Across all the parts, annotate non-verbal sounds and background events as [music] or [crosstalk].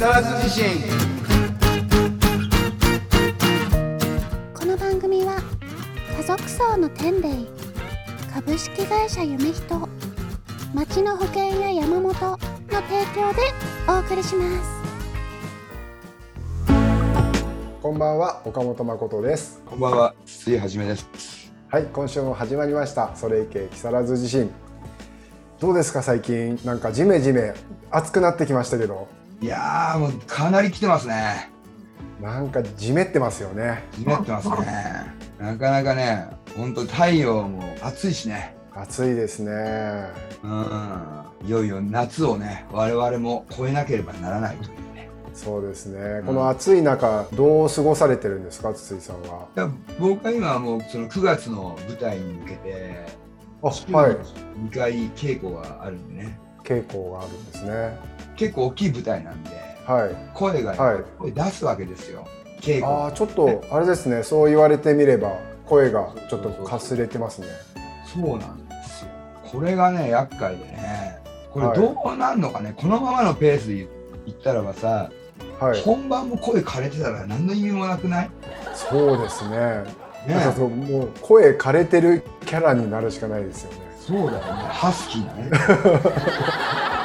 更津地震。この番組は家族層の天霊株式会社夢人町の保険や山本の提供でお送りします。こんばんは岡本誠です。こんばんは筒井はじめです。はい今週も始まりました。それいけ木更津地震。どうですか最近。なんかジメジメ暑くなってきましたけどいやーもうかなり来てますね。なんかじめってますよね。じめってますね。なかなかね本当太陽も暑いしね。暑いですね。うん。いよいよ夏をね我々も超えなければならないというね。そうですね、うん。この暑い中どう過ごされてるんですか筒井さんは？いや僕は今はもうその9月の舞台に向けてあはい。2回稽古があるんでね。傾向があるんですね結構大きい舞台なんではい。声が、はい。声出すわけですよ。稽古。ああちょっとあれですね。そう言われてみれば声がちょっとかすれてますね。そうなんですよ。これがね厄介でね。これはい。どうなんのかね、このままのペースで言ったらばさ、はい。本番も声枯れてたら何の意味もなくない？そうですね。ね。なんかそうもう声枯れてるキャラになるしかないですよね。そうだよね。ハスキーなね [laughs]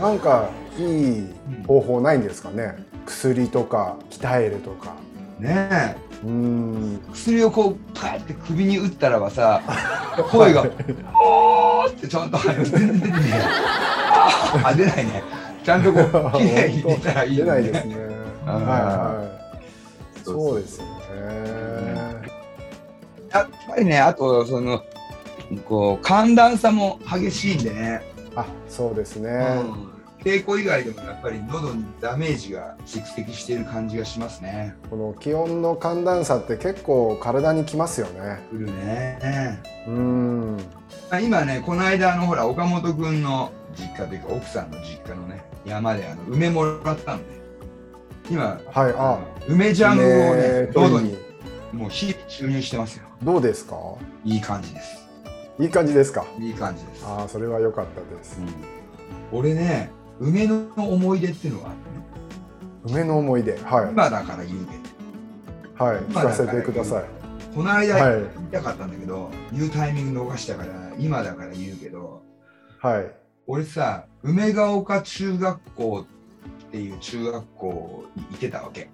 なんかいい方法ないんですかね？薬とか鍛えるとか。ねうーん。え薬をこうパーって首に打ったらばさ [laughs] 声が「おー」ってちゃんと全然出てねえああ出ないね。ちゃんとこう [laughs] 綺麗に出たらいいよね。出ないですね。はいはいそうですよね。やっぱりねあとそのこう寒暖差も激しいんでね、あそうですね、うん。稽古以外でもやっぱり喉にダメージが蓄積している感じがしますね。この気温の寒暖差って結構体にきますよね。くるね。うーんあ今ねこの間あのほら岡本君の実家というか奥さんの実家のね山であの梅もらったんで。今はいあ。梅ジャムをねね喉にもう日々注入してますよ。どうですか？いい感じですいい感じですか？いい感じです、ああそれは良かったです。うん。俺ね梅の思い出っていうのがあ梅の思い出？はい。今だから言うけど。はい聞かせてください。この間はい。言いたかったんだけど、言うタイミング逃したから今だから言うけどはい。俺さ梅ヶ丘中学校っていう中学校に行ってたわけ。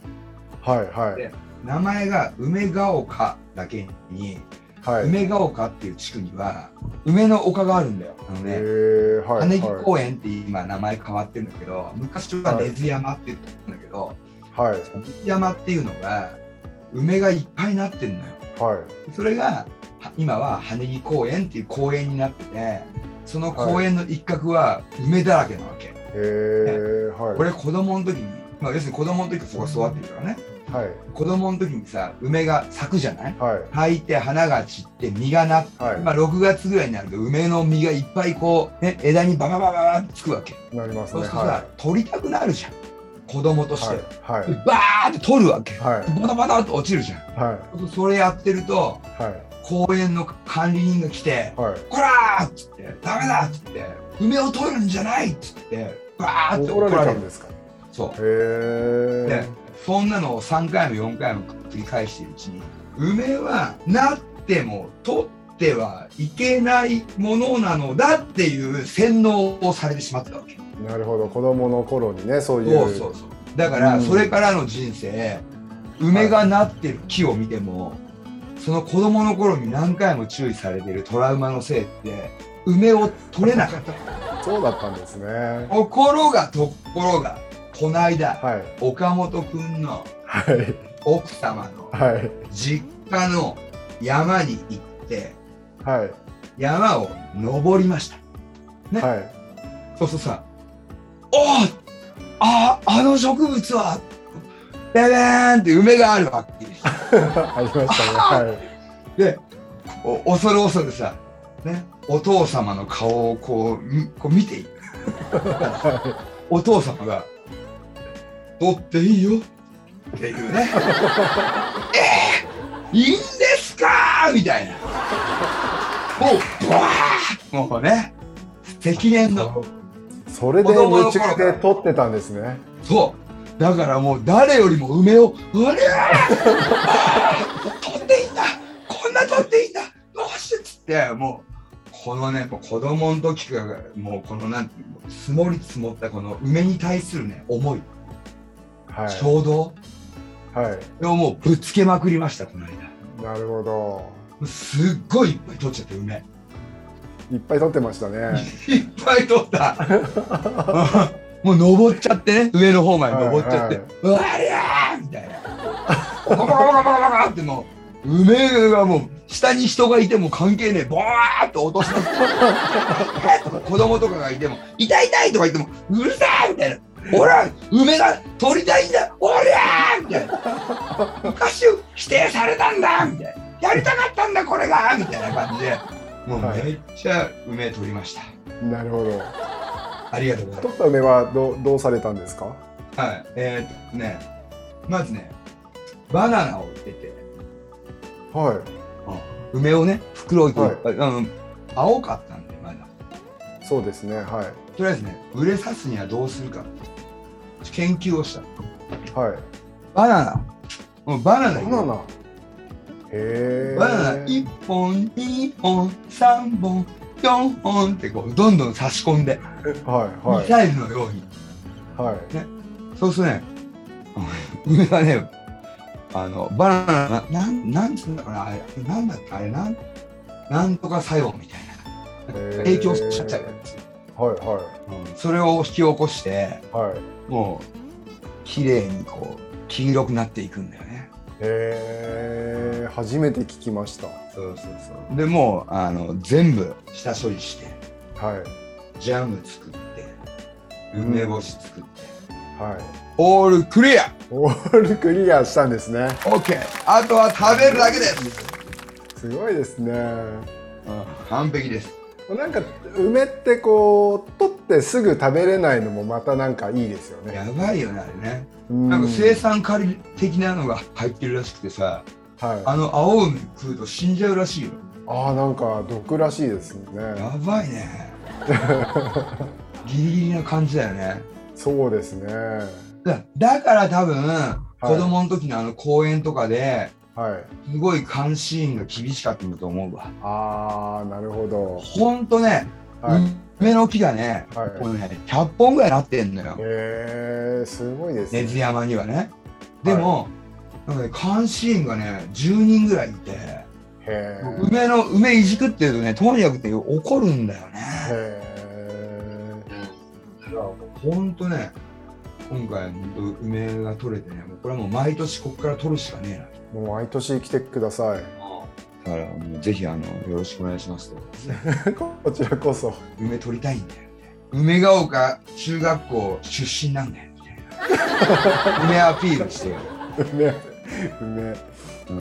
はいはい。で名前が梅ヶ丘だけに、はい。梅ヶ丘っていう地区には梅の丘があるんだよ。あのへね羽木は公園って今名前変わってるんだけど昔は根津山って言ってたんだけど、いはい。根津山っていうのが梅がいっぱいなってるのよ。はい。それがは今は羽木公園っていう公園になっててその公園の一角は梅だらけなわけ、へえはい。俺子供の時に、まあ、要するに子供の時そこ育ってるからねはい子供の時にさ梅が咲くじゃない？はい咲いて花が散って実がなって、はいまあ、6月ぐらいになると梅の実がいっぱいこう、ね、枝にバババババってつくわけなりますねそうするとさ、は取りたくなるじゃん子供といして、はいはいでバーって取るわけはいバタバタっと落ちるじゃんはいそれやってるとはい公園の管理人が来てはい「こら!」っつって「ダメだ!」っつって「梅を取るんじゃない!」っつってバーって怒られるたんですかそうへでえそんなのを3回も4回も繰り返しているうちに梅はなっても取ってはいけないものなのだっていう洗脳をされてしまったわけなるほど。子供の頃にねそういう。そうそうそう。だからうん。それからの人生梅がなってる木を見てもその子供の頃に何回も注意されてるトラウマのせいって梅を取れなかった。そうだったんですね。ところがところがこの間はい。岡本君のはい。奥様のはい。実家の山に行ってはい。山を登りました。ね。はい。そうするとさ「おおああの植物はベベーンって梅があるわけ。[laughs] ありましたね。はい。でお恐る恐るさ、ね、お父様の顔をこうみこう見ていく。[laughs] お父様が「取っていいよ」っていうね「[laughs] えー、いいんですか?」みたいな。もうブワーッ。もうね積年の。それで夢中で撮ってたんですね。そう。だからもう誰よりも梅を「う。わりゃー取っていいんだ。こんな取っていいんだ。どうして」っつってもうこのね子供の時からもうこのなんていうの積もり積もったこの梅に対するね思いはい衝動？はいをもうぶつけまくりましたこの間なるほどすっごいいっぱい取っちゃって梅いっぱい撮ってましたねいっぱい取った [laughs] もう登っちゃってね上の方まで登っちゃって「うわりゃー!」みたいな「バカバカバカバカ!」ってもう梅がもう下に人がいても関係ねえボーっと落とした子供とかがいても「痛い痛い!」とか言っても「うるさい!」みたいな「ほら梅が取りたいんだ。おりゃー!」みたいな。昔否定されたんだ。みたいな。やりたかったんだこれが。みたいな感じで。もうめっちゃ梅取りました、なるほど。ありがとうございます。撮った梅はどうどうされたんですか？はい、えーっとね、まずね、バナナを入れて、は梅をね、袋いっぱい、うん、青かったんで、まだ。いそうですねはとりあえずね、売れさすにはどうするか、研究をした。いはい。バナナ、もうバナナ。バナナ。へえバナナ。1本、2本、3本、4本ってこう、どんどん差し込んで、はいはい。ミサイルのように。はい。そうするとね、梅がね、あの、バナナな、なん、なんつうんだかな、あれ、なんだっけ、あれ、なん、なんとか作用みたいな。影響しちゃっちゃうやつ。はいはそれを引き起こして、いはいもう、綺麗にこう、黄色くなっていくんだよね。へえ初めて聞きましたそうそうそう。でもう、あの、全部下処理して、はいジャム作って、梅干し作って、はいオールクリアオールクリアしたんですね !OK! あとは食べるだけです、すごいですね完璧です。なんか梅ってこう取ってすぐ食べれないのもまたなんかいいですよねやばいよね、あれね。うんなんか生産カリ的なのが入ってるらしくてさ、はいあの青梅食うと死んじゃうらしいよ。ああなんか毒らしいですねやばいね。[laughs] ギリギリな感じだよね。そうですねだだから多分、い子供の時のあの公園とかではいすごい監視員が厳しかったんだと思うわ。ああなるほどほんとね、はい梅の木がね、はいこうね100本ぐらいなってんのよ。へえすごいですね根津山にはね。でも、なんかね、監視員がね、10人ぐらいいて、梅の梅いじくってるとねとにかくって怒るんだよね。へだからほんとね今回ほんと梅が取れてねもうこれはもう毎年ここから取るしかねえもう毎年来てください。だからもうぜひあのよろしくお願いしますと。[laughs] こちらこそ。梅取りたいんだよ。梅ヶ丘中学校出身なんだよみたいな。[laughs] 梅アピールしてよ、梅梅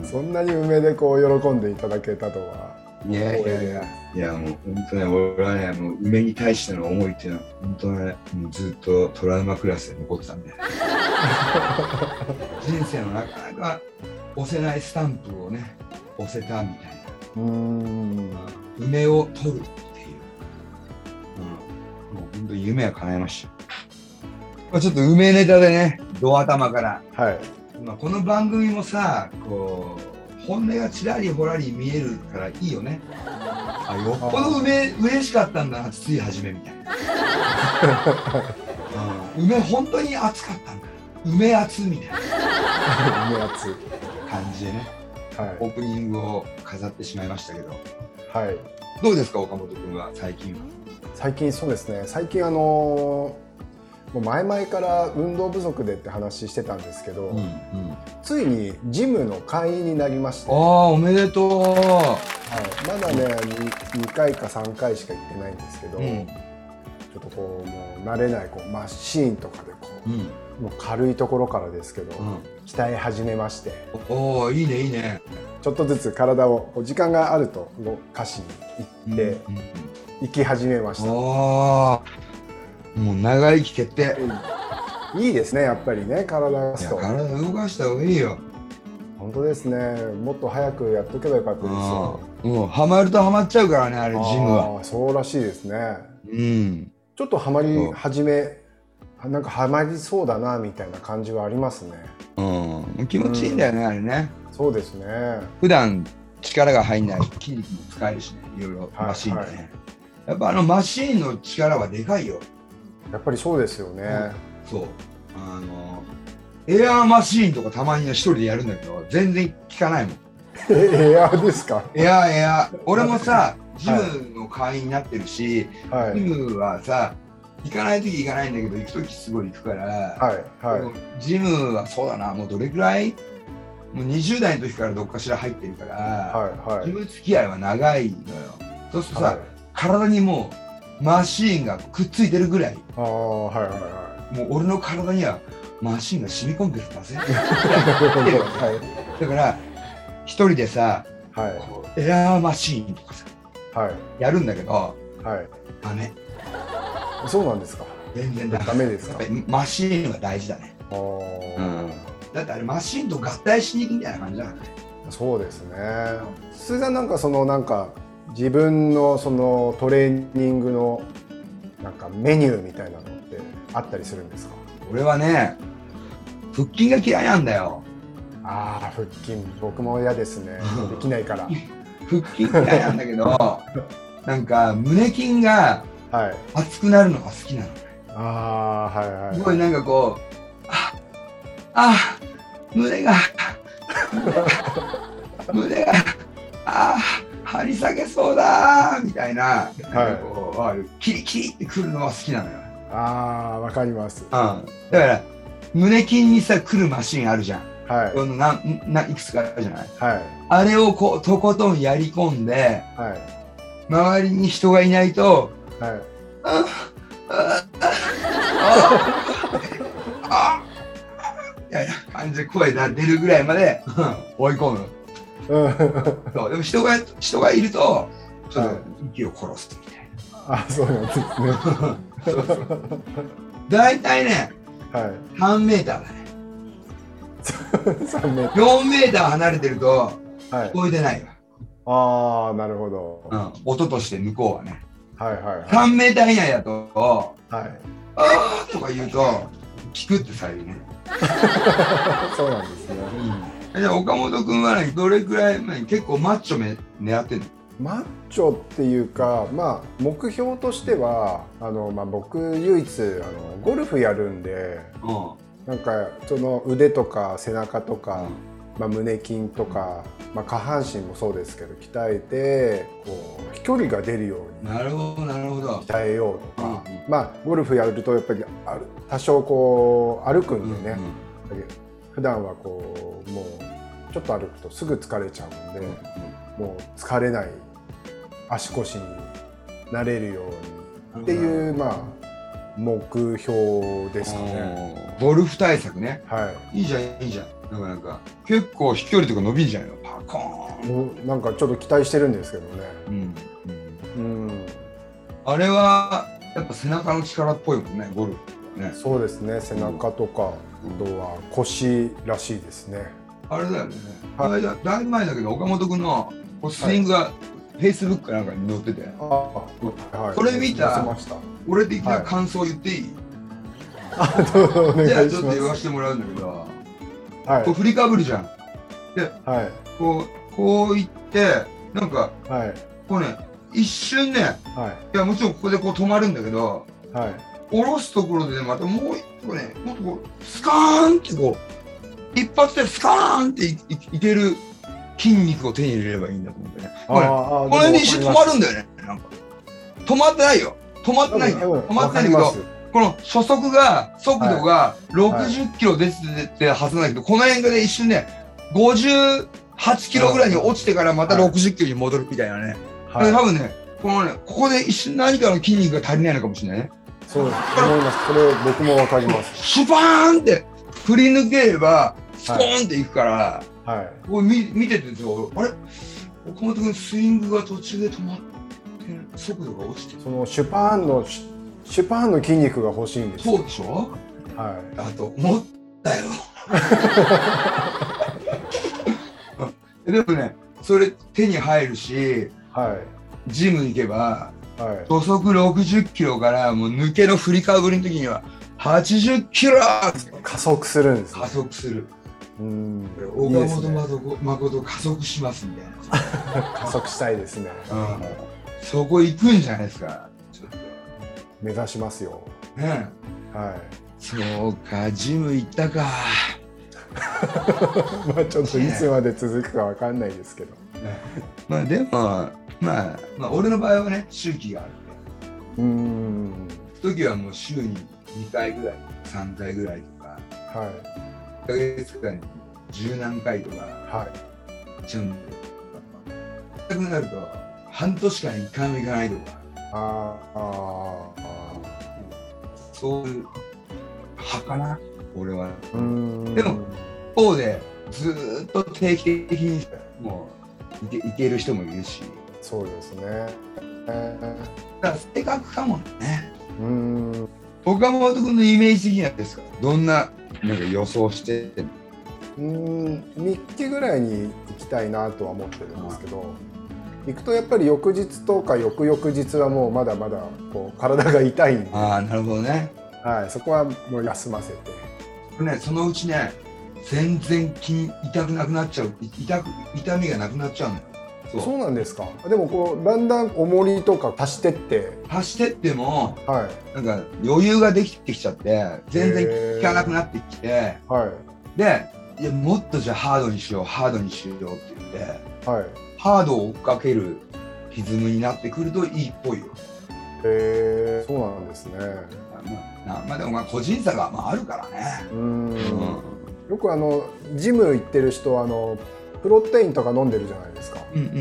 そんなに梅でこう喜んでいただけたとはいやいやいや。い。やもう本当ね俺はねもう梅に対しての思いっていうのは本当ねもうずっとトラウマクラスで残ってたんで。[laughs] 人生のなかなか押せないスタンプをね押せたみたいな。うーん。梅を取るっていう、うん、もう本当に夢は叶えました。まあちょっと梅ネタでねド頭から。はい。まあ、この番組もさこう本音がちらりほらり見えるからいいよね。あよ。っぽど梅嬉しかったんだなつい始めみたいな、うん、梅本当に熱かったんだ。梅熱みたいな。梅熱。感じでね。はい。オープニングを飾ってしまいましたけど。はい。どうですか岡本君は最近は。最近そうですね。最近あのーもう前々から運動不足でって話してたんですけど、うんうん。ついにジムの会員になりまして、あはあおめでとい、まだね 2, 回か3回しか行ってないんですけど、ううん。ちょっとこうもう慣れないこうマシーンとかでこうん。うもう軽いところからですけど、うん。鍛え始めまして。おおいいねいいね。ちょっとずつ体を時間があると動かしに行って、うんうん行き始めました、もう長生き決定。いいですねやっぱりね体が。体動かした方がいいよ。本当ですね。もっと早くやっとけばよかったですよ。うんもうハマるとハマっちゃうからねあれジムは。そうらしいですね。うん。ちょっとハマり始めなんかハマりそうだなみたいな感じはありますね。うん、気持ちいいんだよね、あれね。そうですね。普段力が入んない筋肉も使えるしね、いろいろマシーンでね。はいやっぱあのマシーンの力はでかいよ。やっぱりそうですよね、そう。あの、エアーマシーンとかたまにね一人でやるんだけど、全然効かないもん。え [laughs] エアーですか？エアーエアー。俺もさ、ジムの会員になってるし、ジはい。ムはさ、行かないとき行かないんだけど、行くときすごい行くから、はいはい。ジムはそうだな、もうどれくらい？もう20代の時からどっかしら入ってるから、はいはい。ジム付き合いは長いのよ。そうするとさ、はい。体にもうマシーンがくっついてるぐらい、ああはいはいはもう俺の体にはマシーンが染み込んでるんだぜ。[laughs] いはい。だから、一人でさ、はい。エアーマシーンとかさ、はい。やるんだけど、はい。ダメ。そうなんですか？全然ダメ。ダメですか？マシーンは大事だね。あー。だってあれマシーンと合体しに行くみたいな感じだからね。そうですね。鈴井さんなんかそのなんか自分のそのトレーニングのなんかメニューみたいなのってあったりするんですか？俺はね、腹筋が嫌いなんだよ。ああ腹筋。僕も嫌ですね。できないから。[laughs] 腹筋嫌いなんだけど、[laughs] なんか胸筋がはい。熱くなるのが好きなの。ああはいはい。すごいなんかこう、あ、あ、胸が、胸が、あ、張り下げそうだみたいな、なんかこう、あキリキリってくるのが好きなのよ。ああわかりますうん。だから、胸筋にさ、来るマシンあるじゃん。はいこのなんないくつかあるじゃない？はいあれをこう、とことんやり込んで、はい周りに人がいないと、はいああああみたいな感じで声が出るぐらいまで追い込む。うん。そうでも人が人がいると、ちょっはい。と息を殺すみたいな。あそうなんですね。そうそう大体ね、はい。3メーターだね。[laughs] 3メー4メーター離れてると聞こえてないわ。ああなるほど。うん、音として向こうはね。はいはいはい。3メーター以内だと、はい。あーとか言うと、聞くってされるね。[laughs] そうなんですね。じゃあ岡本君はね、どれくらい結構マッチョめ狙ってんの？マッチョっていうか、まあ、目標としてはあの、まあ、僕唯一あのゴルフやるんでうなんかその腕とか背中とか、ん。まあ、胸筋とか、まあ、下半身もそうですけど鍛えてこう飛距離が出るようになるほど、なるほど。鍛えようとか、うんまあゴルフやるとやっぱりある多少こう歩くんでね、普段はこうもうちょっと歩くとすぐ疲れちゃうんで。もう疲れない足腰になれるようにっていう、まあ目標ですかね。ゴルフ対策ね。はいいじゃん、いいじゃん。なかなか。結構飛距離とか伸びんじゃないの？パコーン。なんかちょっと期待してるんですけどね。うん。うん、あれは、やっぱ背中の力っぽいもんね、ゴルフ。ね。そうですね。背中とか、あとは腰らしいですね。あれだよね。はいだいだだいぶ前だけど、岡本君のスイングが、フェイスブックかなんかに載ってて、あ、はい。これ見た。俺的はない感想言っていい、[laughs] あ、どうぞおじゃあちょっと言わす。せてもらうんだけど、はいこう振りかぶるじゃん。はいこう、こう言って、なんか、はいこうね、一瞬ね、はいいや、もちろんここでこう止まるんだけど、はい。下ろすところでね、またもう一個ね、もっとこう、スカーンってこう、一発でスカーンっていいいける筋肉を手に入れればいいんだと思ってね。これこの辺で一瞬止まるんでだよね。なんか止まってないよ。止まってないんだよ。止まってないけど、この初速が、速度が60キロ出ててはずなんだけど、この辺がね、一瞬ね、58キロぐらいに落ちてからまたはい60キロに戻るみたいなね。はい多分ね、このね、ここで一瞬何かの筋肉が足りないのかもしれないね。そう思います。それ僕もわかります。シュパーンって振り抜ければ、スコーンっていくから、はい。こう見見ててよ。あれ？岡本君スイングが途中で止まってる。速度が落ちてる。そのシュパーンのシュパーンの筋肉が欲しいんです。そうでしょ？はだと思ったよ。[laughs] でもねそれ手に入るしい。はジム行けばいはい。初速60キロからもう抜けの振りかぶりの時には80キロ加速するんですね加速する。うん岡いいですね本誠誠加速しますみたいな。[laughs] 加速したいですねうん、そこ行くんじゃないですか。ちょっ目指しますよとね。はいそうか、ジム行ったか。[laughs] まあちょっといつまで続くかわかんないですけどまあでも、まあ、まあ、俺の場合はね、周期があるんで。うーん。時はもう週に2回ぐらい、3回ぐらいとか、はい1ヶ月間に十何回とか、はい。ちゃうんくなると、半年間1回も行かないとか、あーあそういう派かな、俺は。でも一方で、ずーっと定期的にもう行け行ける人もいるし、そうですね。えだから性格かもね。ーうーん。岡本君のイメージ的にはですか？どんななんか予想してうーん3日ぐらいに行きたいなとは思ってるんですけど行くとやっぱり翌日とか翌々日はもうまだまだこう体が痛いんで、ああ、なるほどね。はい、そこはもう休ませて。ね、そのうちね、全然筋痛くなくなっちゃう、い痛く痛みがなくなっちゃうのよ。そう。なんですか。でもこうだんだん重りとか足してって。走ってっても、はい。なんか余裕ができてきちゃって、全然効かなくなってきて、はい。で、いや、もっとじゃあハードにしよう、ハードにしようって言って、はい。ハードを追っかける歪みになってくるといいっぽいよ。へえそうなんですね。まあ、まあでもまあ個人差がまああるからね。うーん。うんよくあのジム行ってる人はあのプロテインとか飲んでるじゃないですか。うんうんうんう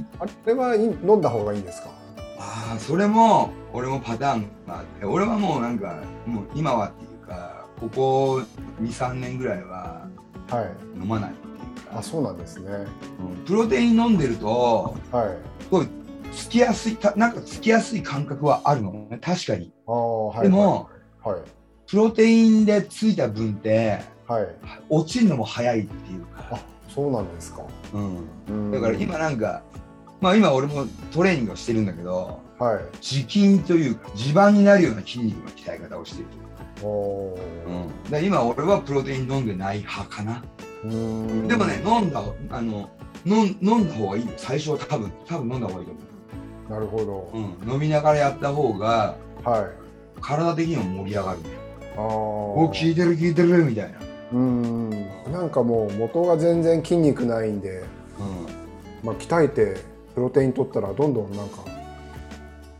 ん。あれはい飲んだ方がいいんですか？ああ、それも俺もパターンがあって、俺はもうなんか、もう今はっていうか、ここ2、3年ぐらいははい。飲まないっていうか、あそうなんですね。うんプロテイン飲んでると、はい。つきやすい、たなんかつきやすい感覚はあるのね、確かに。ああはい。でも、はい。プロテインでついた分って、はい。落ちるのも早いっていうか、あそうなんですか。うん、うん。だから今なんか、まあ今俺もトレーニングをしてるんだけど、はい。持筋というか地盤になるような筋肉の鍛え方をしている。おー。うん、だから今俺はプロテイン飲んでない派かな。うーん。でもね、飲んだ、あの、飲ん飲んだ方がいいよ。最初は多分、多分飲んだ方がいいとなるほど、思う。うん、飲みながらやった方が、はい。体的にも盛り上がるね。ああお、効いてる効いてるみたいな。うーんなんかもう元が全然筋肉ないんで、うん。まあ、鍛えてプロテイン取ったらどんどんなんか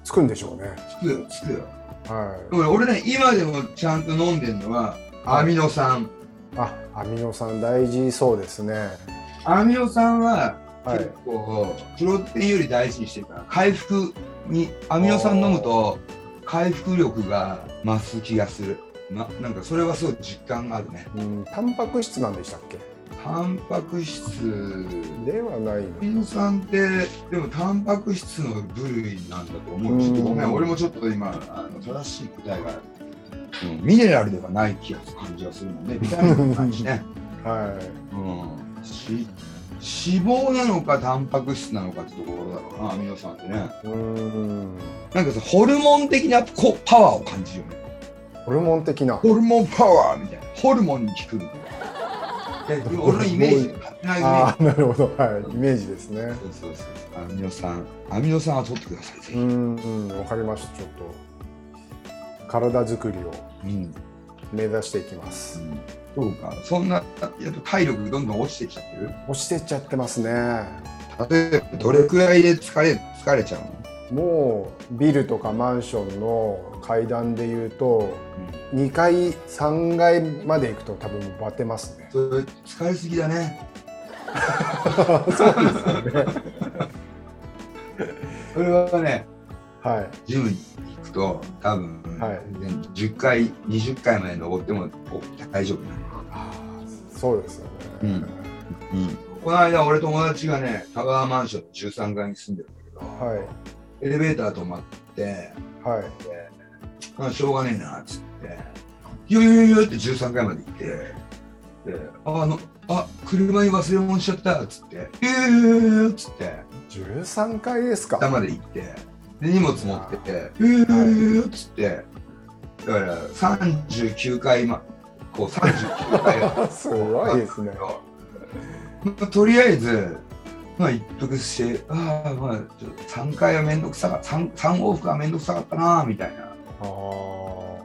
つくんでしょうねつくよ、つくよ。はでも俺ね、今でもちゃんと飲んでるのは、アミノ酸。いあアミノ酸大事そうですねアミノ酸ははい結構、プロテインより大事にしてるから、回復に、アミノ酸飲むと回復力が増す気がする。ななんかそれはすごい実感があるね。うんタンパク質なんでしたっけ？タンパク質、ではないアミノ酸って、でもタンパク質の部類なんだと思う。ちょっとごめうんん、俺もちょっと今、あの正しい答えが、うん、ミネラルではない気がする感じがするので、ビタミンもないしね。[laughs] はうん、し脂肪なのかタンパク質なのかってところだろうな、アミノ酸ってね。いうーんなんかさ、ホルモン的なこパワーを感じるよね。ホルモン的なホルモンパワーみたいな。ホルモンに効くみたいな。[laughs] で俺のイメージ、ああなるほどはいイメージですねジ。そうそうそう。アミノ酸、アミノ酸は取ってください、ぜひ。うんうんわかりましたちょっと体作りをうん。目指していきますそうか。そんな、やっぱ体力どんどん落ちてきちゃってる？落ちてっちゃってますね例えば、どれくらいで疲れ、疲れちゃうの？もうビルとかマンションの階段でいうと、2階3階まで行くと多分バテますね。それ、疲れすぎだね。そうですよね。それはね、はい。ジムに行くと多分、はい。10回20回まで登ってもお大丈夫なそうですよね、この間俺友達がねタワーマンションの13階に住んでるんだけど、はい。エレベーター止まってはいあしょうがねえなっつって「よよよよ」って13階まで行ってで「あのあ車に忘れ物しちゃった」っつって「ええー」っつって13階ですか下まで行ってで荷物持ってて「ええー」っつってだから39回まこう39回すごいですね。まあとりあえずまあ一服してああまあちょっと3回はめんどくさかった 3, 3往復はめんどくさかったなみたいなあ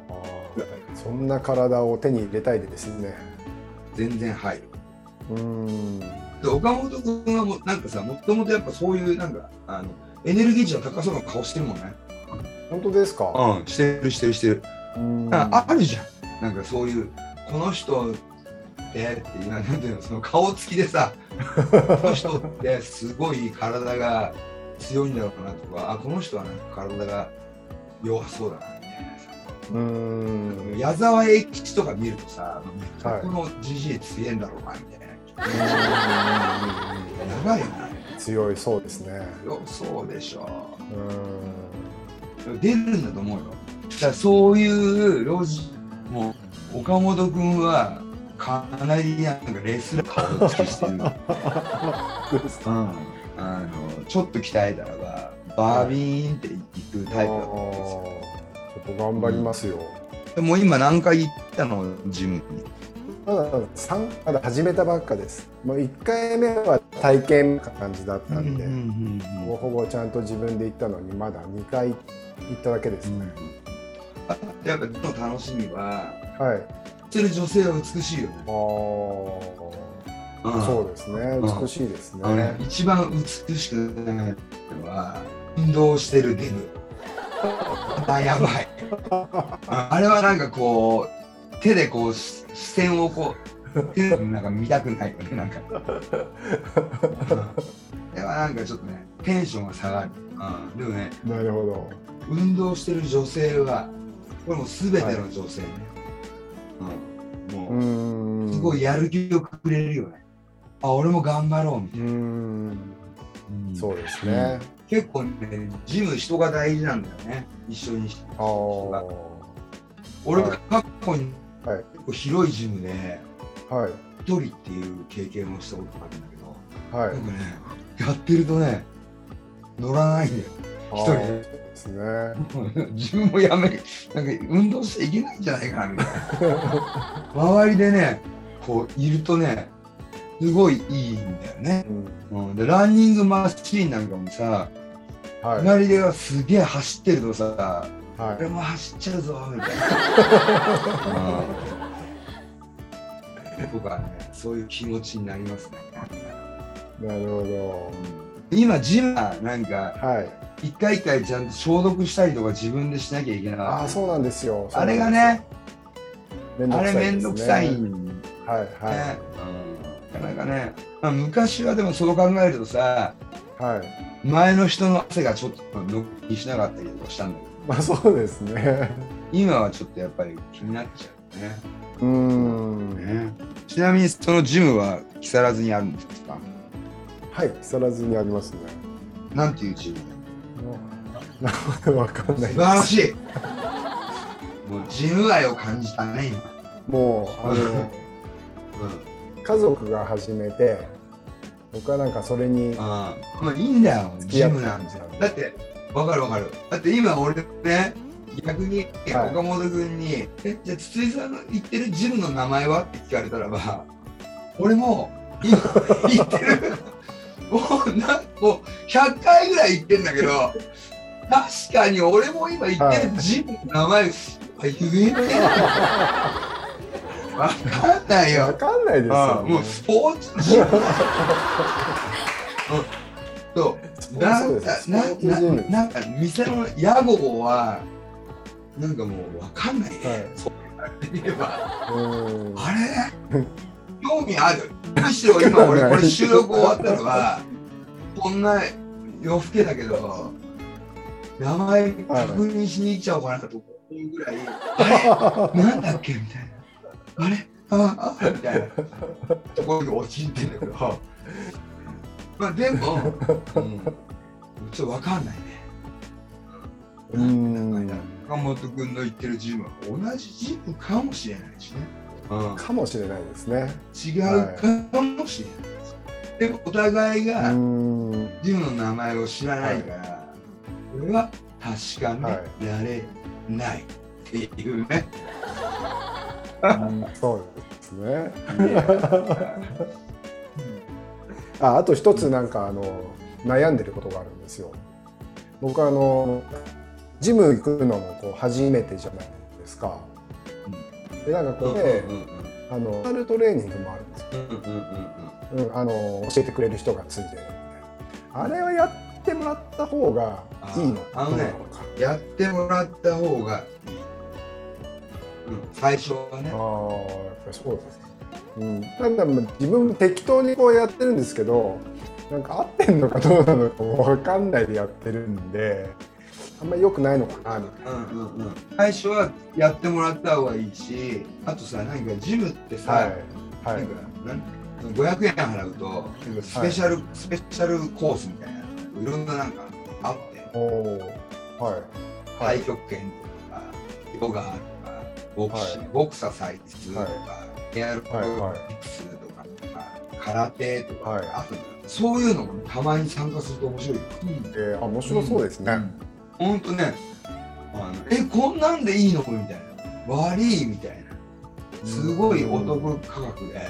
あ、そんな体を手に入れたいですね。全然入る。うーん。で岡本君はもうなんかさもともとやっぱそういうなんかあのエネルギー値の高そうな顔してるもんね。本当ですか？うんしてるしてるしてる。うーん。ああるじゃん。なんかそういうこの人ってっていうなんていうのその顔つきでさこの人ってすごい体が強いんだろうなとかあこの人はなんか体が弱そうだなうーん。矢沢永吉とか見るとさ、はい。このじじい強えんだろうなみたいな。やばいよね。強いそうですね。よそうでしょ。うーん。出るんだと思うよ。だそういうロジもう岡本君はかなりなんかレスラー顔つきしてる、うん、あのちょっと鍛えたらばバービーンっていくタイプだと思うんですよ頑張りますよ。でも今何回行ったのジムに？まだ三まだ始めたばっかです。もう一回目は体験感じだったんで、ほぼほぼちゃんと自分で行ったのにまだ二回行っただけですね。あやっぱの楽しみははい。してる女性は美しいよね、ああ、うんそうですね。うん美しいですね。ね一番美しくないのは運動してるデブあ [laughs] やばいあ [laughs] あれはなんかこう手でこうし視線をこう手でなんか見たくないよねなんか、うん、ではなんかちょっとねテンションが下がる、うん、でもねなるほど。運動してる女性はこれもう全ての女性ね、うん、うもー。うんすごいやる気をくれるよねあ俺も頑張ろうみたういな、ーん。うんそうですね。結構ね、ジム人が大事なんだよね、一緒に。ああ。俺はい過去にはい結構広いジムではい。一人っていう経験をしたことがあるんだけど、はいなん。かね、やってるとね、乗らないんだよ。一人でですね。[laughs] 自分もやめ、なんか運動しちゃいけないんじゃないかなみたいな。[laughs] 周りでね、こういるとね、すごいいいんだよね。うん。うん、で、ランニングマシーンなんかもさ、はい。隣ではすげえ走ってるとさ、はい。俺も走っちゃうぞみたいな。とかね、そういう気持ちになりますね。なるほ今、ジムはなんか、ど。はい。一回一回ちゃんと消毒したりとか自分でしなきゃいけなあかっあ、そうなんですよ。た。あれがね、あれめんどくさいんね。はいうんなかなかね、まあ、昔はでもそう考えるとさ、はい。はい。前の人の汗がちょっと乗りしなかったりとかしたんだけど、まあそうですね。今はちょっとやっぱり気になっちゃうね。うーん。ねちなみにそのジムは木更津にあるんですか？はい。木更津にありますね。なんていうジム？わかんない素晴らしいもうジム愛を感じたね今、もう、あの、[laughs] 家族が始めて、僕はなんかそれに、ああまあいいんだよジムなんて。だってわかるわかる。だって今俺ね逆にはい。岡本君に「えじゃあ筒井さんの言ってるジムの名前は?」って聞かれたらば俺も今言 [laughs] ってる。もうなんもう100回ぐらい言ってんだけど確かに俺も今言ってるジムの名前言えねえわかんないよ。わかんないですよ、ね。あもうスポーツうん。そう。なそうです。なスポーツジムななんか店の屋号はなんかもうわかんない。ね、はい。そう言えば。うん。あれ？興味ある？むしろ今俺これ収録終わったのはこんな夜更けだけど名前確認しに行っちゃおうかなと思うぐらいあれ？なんだっけ？みたいなあれ？ああみたいな。ところに陥ってんだけど。まあでも、うん、ちょっとわかんないね。うん。岡本君の言ってるジムは同じジムかもしれないしね、うん、かもしれないですね。違うかもしれない。です、でもお互いうがん。ジムの名前を知らないから、これは確かめはられない、っていうね。うんそうですね。ああと一つなんかあの悩んでることがあるんですよ。僕あのジム行くのもこう初めてじゃないですか。でなんかこれ、あのパールトレーニングもあるんですよ。うんうんあの教えてくれる人がついてる。あれはやってもらった方がいいのああのね。やってもらった方がいい。うん、最初はね。ああやっぱりそうですね。うん、ただまあ自分も適当にこうやってるんですけどなんか合ってんのかどうなのかも分かんないでやってるんであんまり良くないのかなみたいうんうんうん、最初はやってもらった方がいいし、あとさ、なんかジムってさ、な。はい。はい。なんかなん500円払うと、スペシャル、スペシャルコースみたいな、いろんななんかあって、おおはい。太極拳とか、ヨガとか、ボクシはい。ボクササイズとか、エアロビはいはいクスとか、空手とか、はい。あとそういうのもたまに参加すると面白いよ。えー、あ面白そうですね。ほん。とね、あのえ、こんなんでいいの？みたいな。悪い？みたいな。すごいお得価格で、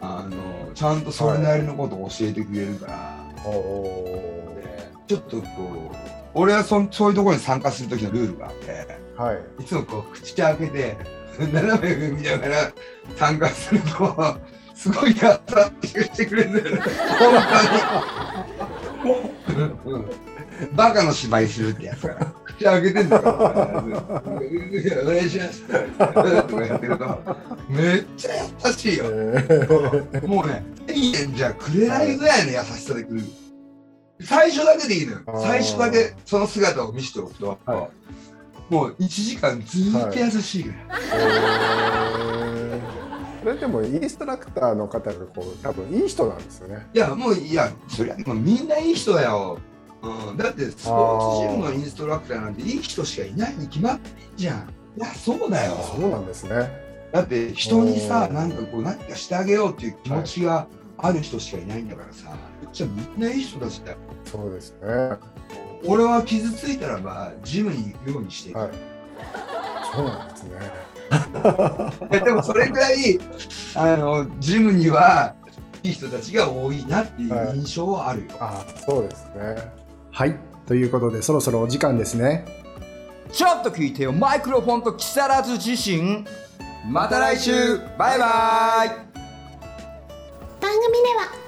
あの、ちゃんとそれなりのことを教えてくれるから、おおでちょっとこう、俺はそそういうところに参加する時のルールがあって、はいいつもこう、口開けて、斜め見ながら参加すると、すごい優しくしてくれるんだよね。本当に。バカの芝居するってやつから。口開けてんだから。お願いします。とかやってると、めっちゃ優しいよ。もうね、1000円じゃくれないぐらいの優しさでくる。最初だけでいいのよ。最初だけその姿を見せておくと、はいもう1時間ずーっと優しいぐらそれでもインストラクターの方がこう多分いい人なんですよね。いや、もう、いや、そりゃ、もうみんないい人だよ。うん、だって、スポーツジムのインストラクターなんていい人しかいないに決まってんじゃん。いや、そうだよ。そうなんですね。だって、人にさ、うんなんかこう、何かしてあげようっていう気持ちがある人しかいないんだからさ、じゃあみんないい人たちだよ。そうですね。俺は傷ついたらば、ジムに行くようにしてる。はい。そうなんですね。[laughs] でもそれぐらいあのジムにはいい人たちが多いなっていう印象はあるよ。あ、そうですね。はい。ということで、そろそろお時間ですね。ちょっと聞いてよマイクロフォンと木更津自身また来週バイバイ番組では